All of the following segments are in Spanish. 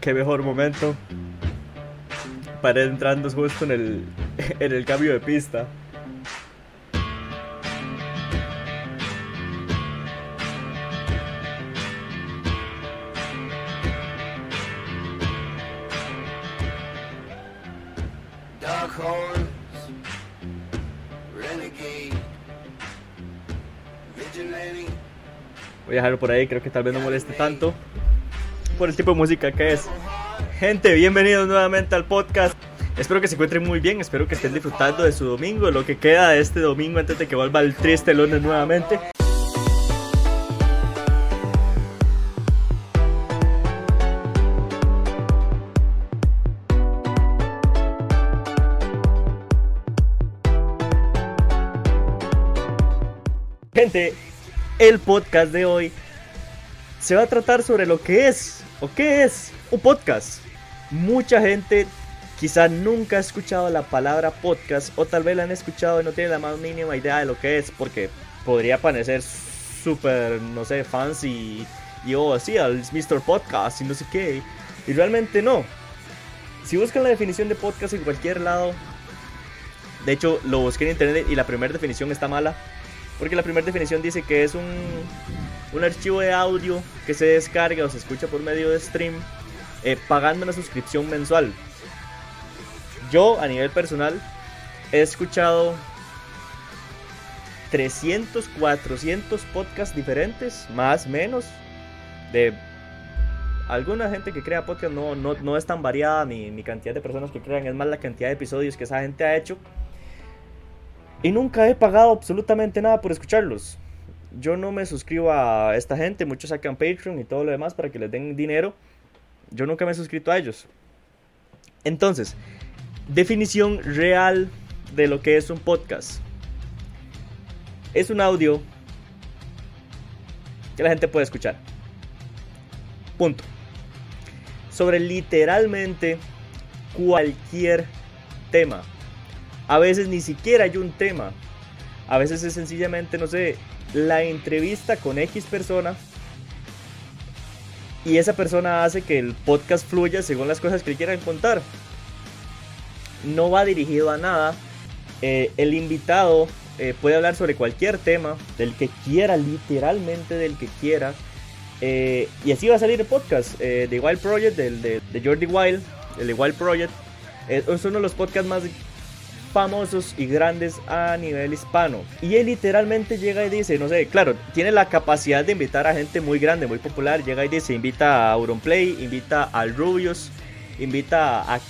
qué mejor momento para ir entrando justo en el, en el cambio de pista. Voy a dejarlo por ahí, creo que tal vez no moleste tanto por el tipo de música que es. Gente, bienvenidos nuevamente al podcast. Espero que se encuentren muy bien, espero que estén disfrutando de su domingo, lo que queda de este domingo antes de que vuelva el triste lunes nuevamente. Gente, el podcast de hoy se va a tratar sobre lo que es o qué es un podcast. Mucha gente quizá nunca ha escuchado la palabra podcast o tal vez la han escuchado y no tiene la más mínima idea de lo que es porque podría parecer súper, no sé, fancy y oh, sí, al Mr. Podcast y no sé qué. Y realmente no. Si buscan la definición de podcast en cualquier lado, de hecho lo busqué en internet y la primera definición está mala. Porque la primera definición dice que es un, un archivo de audio que se descarga o se escucha por medio de stream eh, pagando una suscripción mensual. Yo a nivel personal he escuchado 300, 400 podcasts diferentes, más menos, de alguna gente que crea podcast. No, no, no es tan variada mi, mi cantidad de personas que crean, es más la cantidad de episodios que esa gente ha hecho. Y nunca he pagado absolutamente nada por escucharlos. Yo no me suscribo a esta gente, muchos sacan Patreon y todo lo demás para que les den dinero. Yo nunca me he suscrito a ellos. Entonces, definición real de lo que es un podcast. Es un audio que la gente puede escuchar. Punto. Sobre literalmente cualquier tema. A veces ni siquiera hay un tema. A veces es sencillamente, no sé, la entrevista con X persona. Y esa persona hace que el podcast fluya según las cosas que quieran contar. No va dirigido a nada. Eh, el invitado eh, puede hablar sobre cualquier tema, del que quiera, literalmente del que quiera. Eh, y así va a salir el podcast de Wild Project, del, de, Jordi Wild, el de Wild Project. es uno de los podcasts más famosos y grandes a nivel hispano. Y él literalmente llega y dice, no sé, claro, tiene la capacidad de invitar a gente muy grande, muy popular. Llega y dice, invita a Auronplay, invita al Rubius, invita a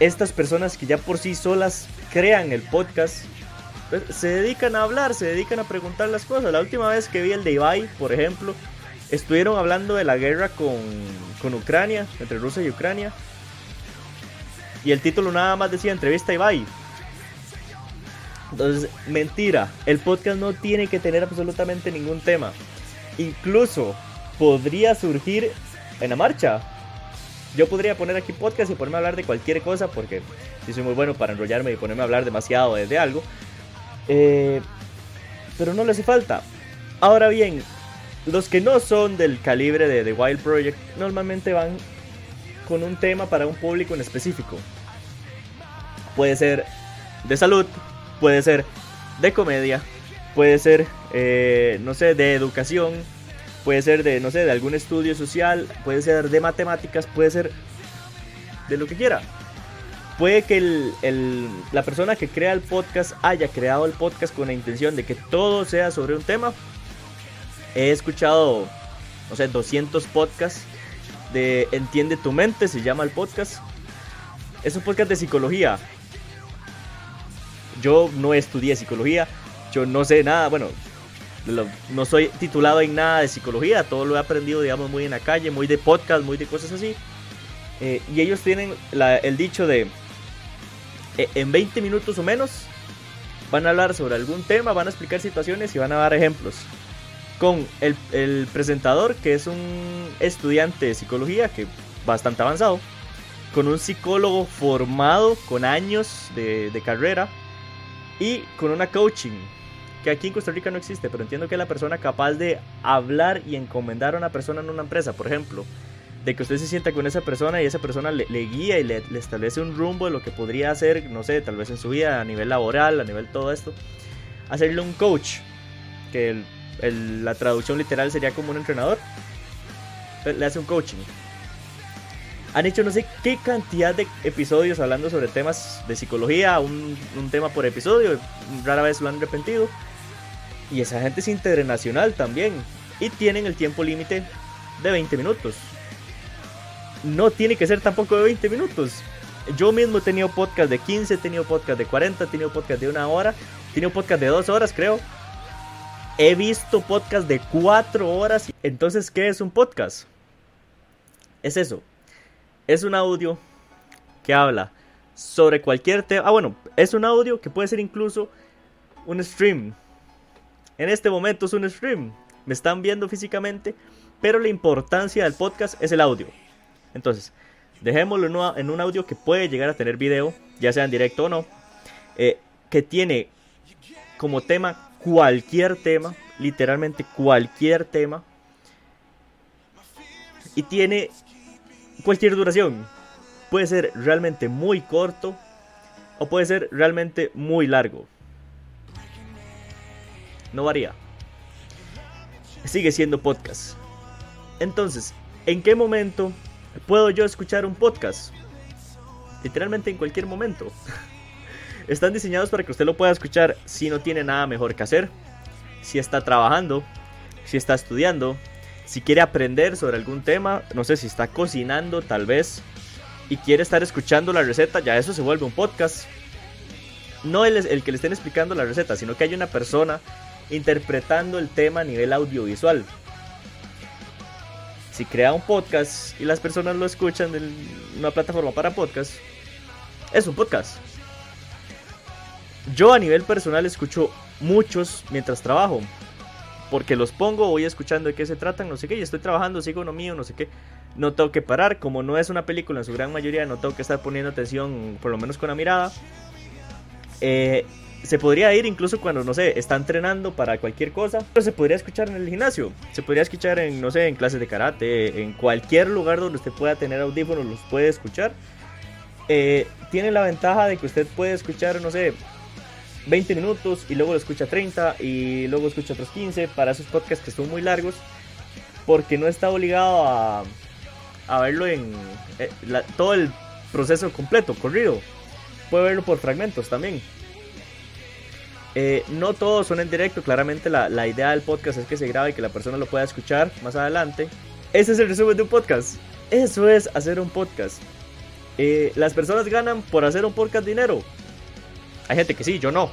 estas personas que ya por sí solas crean el podcast. Pues, se dedican a hablar, se dedican a preguntar las cosas. La última vez que vi el de Ibai, por ejemplo, estuvieron hablando de la guerra con, con Ucrania, entre Rusia y Ucrania. Y el título nada más decía entrevista a Ibai. Entonces, mentira, el podcast no tiene que tener absolutamente ningún tema. Incluso podría surgir en la marcha. Yo podría poner aquí podcast y ponerme a hablar de cualquier cosa porque si soy muy bueno para enrollarme y ponerme a hablar demasiado de, algo. Eh, pero no le hace falta. Ahora bien, los que no son del calibre de The Wild Project normalmente van con un tema para un público en específico. Puede ser de salud, puede ser de comedia, puede ser, eh, no sé, de educación, puede ser de, no sé, de algún estudio social, puede ser de matemáticas, puede ser de lo que quiera. Puede que el, la persona que crea el podcast haya creado el podcast con la intención de que todo sea sobre un tema. He escuchado, no sé, 200 podcasts de Entiende tu mente, se llama el podcast. Es un podcast de psicología. Yo no estudié psicología, yo no sé nada, bueno, no soy titulado en nada de psicología, todo lo he aprendido, digamos, muy en la calle, muy de podcast, muy de cosas así. Eh, y ellos tienen el dicho de, eh, en 20 minutos o menos, van a hablar sobre algún tema, van a explicar situaciones y van a dar ejemplos. Con el, presentador, que es un estudiante de psicología, que bastante avanzado, con un psicólogo formado con años de carrera, y con una coaching, que aquí en Costa Rica no existe, pero entiendo que la persona capaz de hablar y encomendar a una persona en una empresa, por ejemplo, de que usted se sienta con esa persona y esa persona le, guía y le, le, establece un rumbo de lo que podría hacer, no sé, tal vez en su vida, a nivel laboral, a nivel todo esto. Hacerle un coach, que el, la traducción literal sería como un entrenador. Le hace un coaching. Han hecho no sé qué cantidad de episodios hablando sobre temas de psicología, un, un tema por episodio, rara vez lo han repetido. Y esa gente es internacional también. Y tienen el tiempo límite de 20 minutos. No tiene que ser tampoco de 20 minutos. Yo mismo he tenido podcast de 15, he tenido podcast de 40, he tenido podcast de una hora, he tenido podcast de 2 horas creo. He visto podcast de 4 horas. Entonces, ¿qué es un podcast? Es eso. Es un audio que habla sobre cualquier tema. Ah, bueno, es un audio que puede ser incluso un stream. En este momento es un stream. Me están viendo físicamente, pero la importancia del podcast es el audio. Entonces, dejémoslo en un audio que puede llegar a tener video, ya sea en directo o no, eh, que tiene como tema cualquier tema, literalmente cualquier tema, y tiene cualquier duración. Puede ser realmente muy corto o puede ser realmente muy largo. No varía. Sigue siendo podcast. Entonces, ¿en qué momento puedo yo escuchar un podcast? Literalmente en cualquier momento. Están diseñados para que usted lo pueda escuchar si no tiene nada mejor que hacer, si está trabajando, si está estudiando, si quiere aprender sobre algún tema, no sé si está cocinando tal vez y quiere estar escuchando la receta, ya eso se vuelve un podcast. No el, el que le estén explicando la receta, sino que hay una persona interpretando el tema a nivel audiovisual. Si crea un podcast y las personas lo escuchan en una plataforma para podcast, es un podcast. Yo a nivel personal escucho muchos mientras trabajo. Porque los pongo, voy escuchando de qué se tratan, no sé qué, y estoy trabajando, sigo uno mío, no sé qué. No tengo que parar, como no es una película en su gran mayoría, no tengo que estar poniendo atención, por lo menos con la mirada. Eh, se podría ir incluso cuando, no sé, está entrenando para cualquier cosa. Pero se podría escuchar en el gimnasio. Se podría escuchar en, no sé, en clases de karate. En cualquier lugar donde usted pueda tener audífonos, los puede escuchar. Eh, tiene la ventaja de que usted puede escuchar, no sé, 20 minutos y luego lo escucha 30 y luego escucha otros 15 para esos podcasts que son muy largos. Porque no está obligado a, a verlo en eh, todo el proceso completo, corrido. Puede verlo por fragmentos también. Eh, no todos son en directo, claramente la, la, idea del podcast es que se grabe y que la persona lo pueda escuchar más adelante. Ese es el resumen de un podcast. Eso es hacer un podcast. Eh, las personas ganan por hacer un podcast dinero. Hay gente que sí, yo no.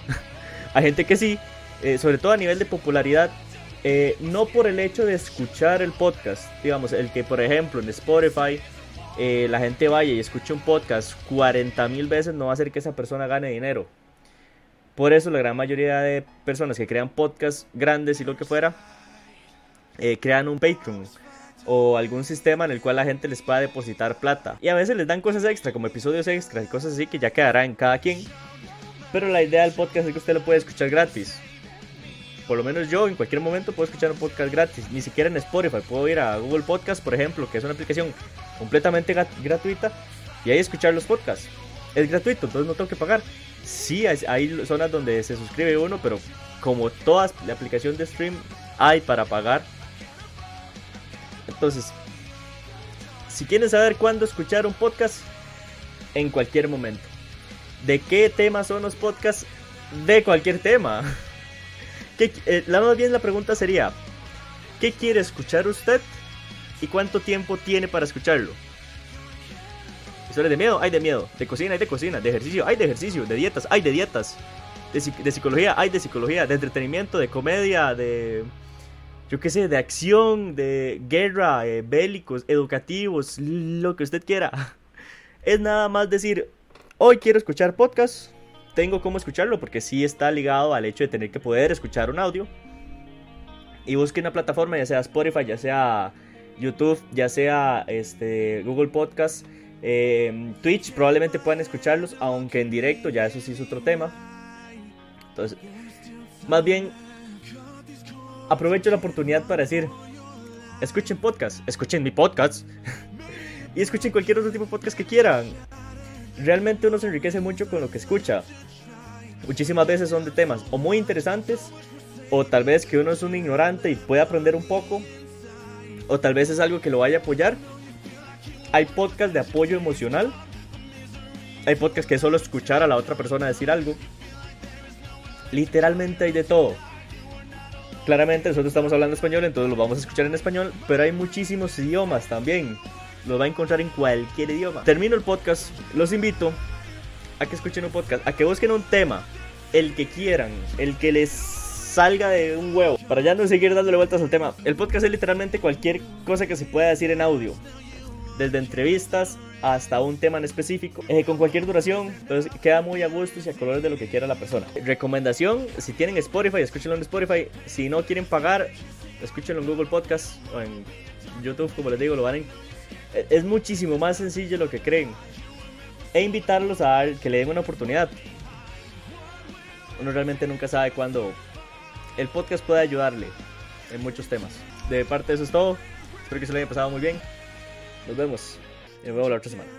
Hay gente que sí, eh, sobre todo a nivel de popularidad. Eh, no por el hecho de escuchar el podcast, digamos, el que por ejemplo en Spotify eh, la gente vaya y escuche un podcast 40 mil veces no va a hacer que esa persona gane dinero. Por eso la gran mayoría de personas que crean podcasts grandes y lo que fuera, crean un Patreon o algún sistema en el cual la gente les pueda depositar plata. Y a veces les dan cosas extra, como episodios extras y cosas así que ya quedará en cada quien. Pero la idea del podcast es que usted lo puede escuchar gratis. Por lo menos yo en cualquier momento puedo escuchar un podcast gratis. Ni siquiera en Spotify. Puedo ir a Google Podcast, por ejemplo, que es una aplicación completamente gratuita. Y ahí escuchar los podcasts. Es gratuito, entonces no tengo que pagar. Sí, hay zonas donde se suscribe uno, pero como todas la aplicación de stream hay para pagar. Entonces, si quieren saber cuándo escuchar un podcast, en cualquier momento. ¿De qué temas son los podcasts? De cualquier tema. ¿Qué, eh, la más bien la pregunta sería, ¿qué quiere escuchar usted? ¿Y cuánto tiempo tiene para escucharlo? ¿Historias de miedo? Hay de miedo. ¿De cocina? Hay de cocina. ¿De ejercicio? Hay de ejercicio. ¿De dietas? Hay de dietas. ¿De, de psicología? Hay de psicología. ¿De entretenimiento? ¿De comedia? ¿De... Yo qué sé, de acción, de guerra, eh, bélicos, educativos, lo que usted quiera. Es nada más decir, Hoy quiero escuchar podcast. Tengo cómo escucharlo porque sí está ligado al hecho de tener que poder escuchar un audio. Y busque una plataforma, ya sea Spotify, ya sea YouTube, ya sea este, Google Podcast, eh, Twitch, probablemente puedan escucharlos, aunque en directo, ya eso sí es otro tema. Entonces, más bien, aprovecho la oportunidad para decir, escuchen podcast, escuchen mi podcast y escuchen cualquier otro tipo de podcast que quieran. Realmente uno se enriquece mucho con lo que escucha. Muchísimas veces son de temas o muy interesantes o tal vez que uno es un ignorante y puede aprender un poco o tal vez es algo que lo vaya a apoyar. Hay podcast de apoyo emocional. Hay podcast que solo escuchar a la otra persona decir algo. Literalmente hay de todo. Claramente nosotros estamos hablando español, entonces lo vamos a escuchar en español, pero hay muchísimos idiomas también. Lo va a encontrar en cualquier idioma. Termino el podcast, los invito a que escuchen un podcast, a que busquen un tema, el que quieran, el que les salga de un huevo, para ya no seguir dándole vueltas al tema. El podcast es literalmente cualquier cosa que se pueda decir en audio, desde entrevistas hasta un tema en específico, eh, con cualquier duración, entonces queda muy a gusto y a colores de lo que quiera la persona. Recomendación, si tienen Spotify, escúchenlo en Spotify, si no quieren pagar, escúchenlo en Google Podcast o en YouTube, como les digo, lo van en... Eh, Es muchísimo más sencillo de lo que creen. E invitarlos a que le den una oportunidad. Uno realmente nunca sabe cuándo el podcast puede ayudarle en muchos temas. De parte eso es todo. Espero que se lo haya pasado muy bien. Nos vemos. Y nos vemos la otra semana.